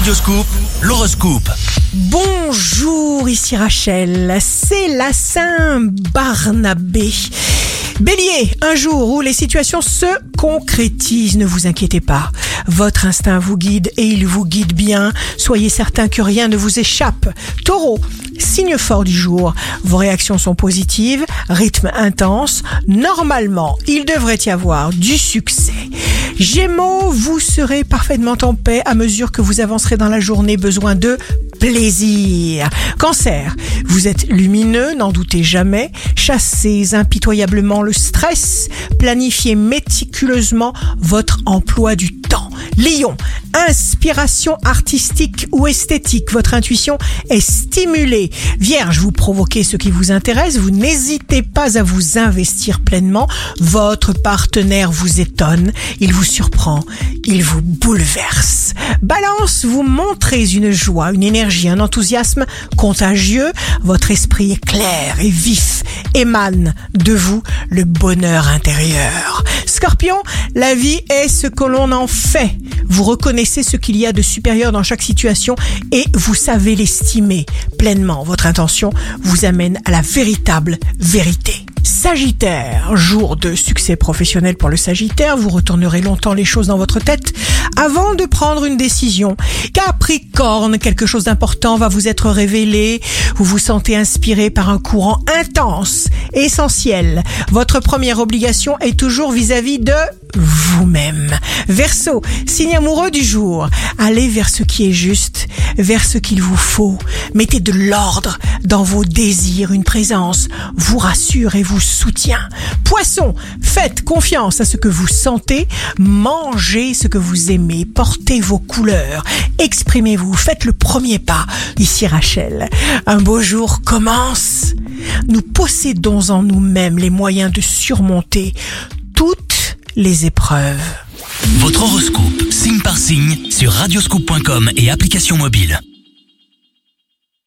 Radioscoop, l'horoscope. Bonjour, ici Rachel, c'est la Saint-Barnabé. Bélier, un jour où les situations se concrétisent, ne vous inquiétez pas. Votre instinct vous guide et il vous guide bien. Soyez certain que rien ne vous échappe. Taureau, signe fort du jour. Vos réactions sont positives, rythme intense. Normalement, il devrait y avoir du succès. Gémeaux, vous serez parfaitement en paix à mesure que vous avancerez dans la journée. Besoin de plaisir. Cancer, vous êtes lumineux, n'en doutez jamais. Chassez impitoyablement le stress. Planifiez méticuleusement votre emploi du temps. Lion, inspiration artistique ou esthétique. Votre intuition est stimulée. Vierge, vous provoquez ce qui vous intéresse. Vous n'hésitez pas à vous investir pleinement. Votre partenaire vous étonne. Il vous surprend. Il vous bouleverse. Balance, vous montrez une joie, une énergie, un enthousiasme contagieux. Votre esprit est clair et vif. Émane de vous le bonheur intérieur. Scorpion, la vie est ce que l'on en fait. Vous reconnaissez ce qu'il y a de supérieur dans chaque situation et vous savez l'estimer pleinement. Votre intention vous amène à la véritable vérité. Sagittaire, jour de succès professionnel pour le Sagittaire, vous retournerez longtemps les choses dans votre tête avant de prendre une décision. Capricorne, quelque chose d'important va vous être révélé, vous vous sentez inspiré par un courant intense, essentiel. Votre première obligation est toujours vis-à-vis de vous-même. Verseau, signe amoureux du jour. Allez vers ce qui est juste, vers ce qu'il vous faut. Mettez de l'ordre dans vos désirs. Une présence vous rassure et vous soutient. Poisson, faites confiance à ce que vous sentez. Mangez ce que vous aimez. Portez vos couleurs. Exprimez-vous. Faites le premier pas. Ici Rachel. Un beau jour commence. Nous possédons en nous-mêmes les moyens de surmonter toutes les épreuves. Votre horoscope, signe par signe, sur radioscoop.com et application mobile.